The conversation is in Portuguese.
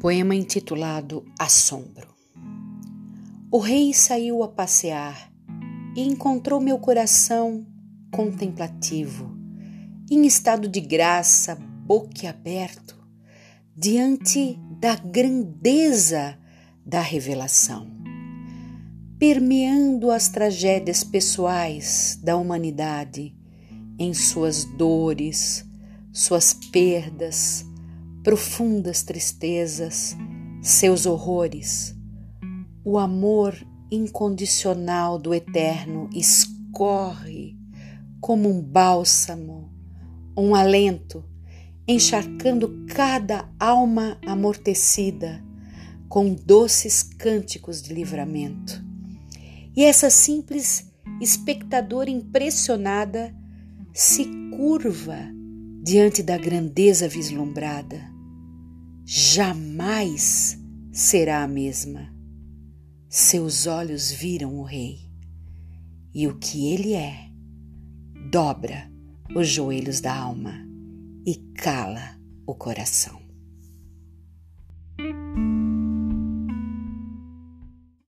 Poema intitulado Assombro. O rei saiu a passear e encontrou meu coração contemplativo, em estado de graça, boquiaberto, diante da grandeza da revelação, permeando as tragédias pessoais da humanidade em suas dores, suas perdas, profundas tristezas, seus horrores. O amor incondicional do Eterno escorre como um bálsamo, um alento, encharcando cada alma amortecida com doces cânticos de livramento. E essa simples espectadora impressionada se curva diante da grandeza vislumbrada jamais será a mesma. Seus olhos viram o Rei, e o que ele é dobra os joelhos da alma e cala o coração.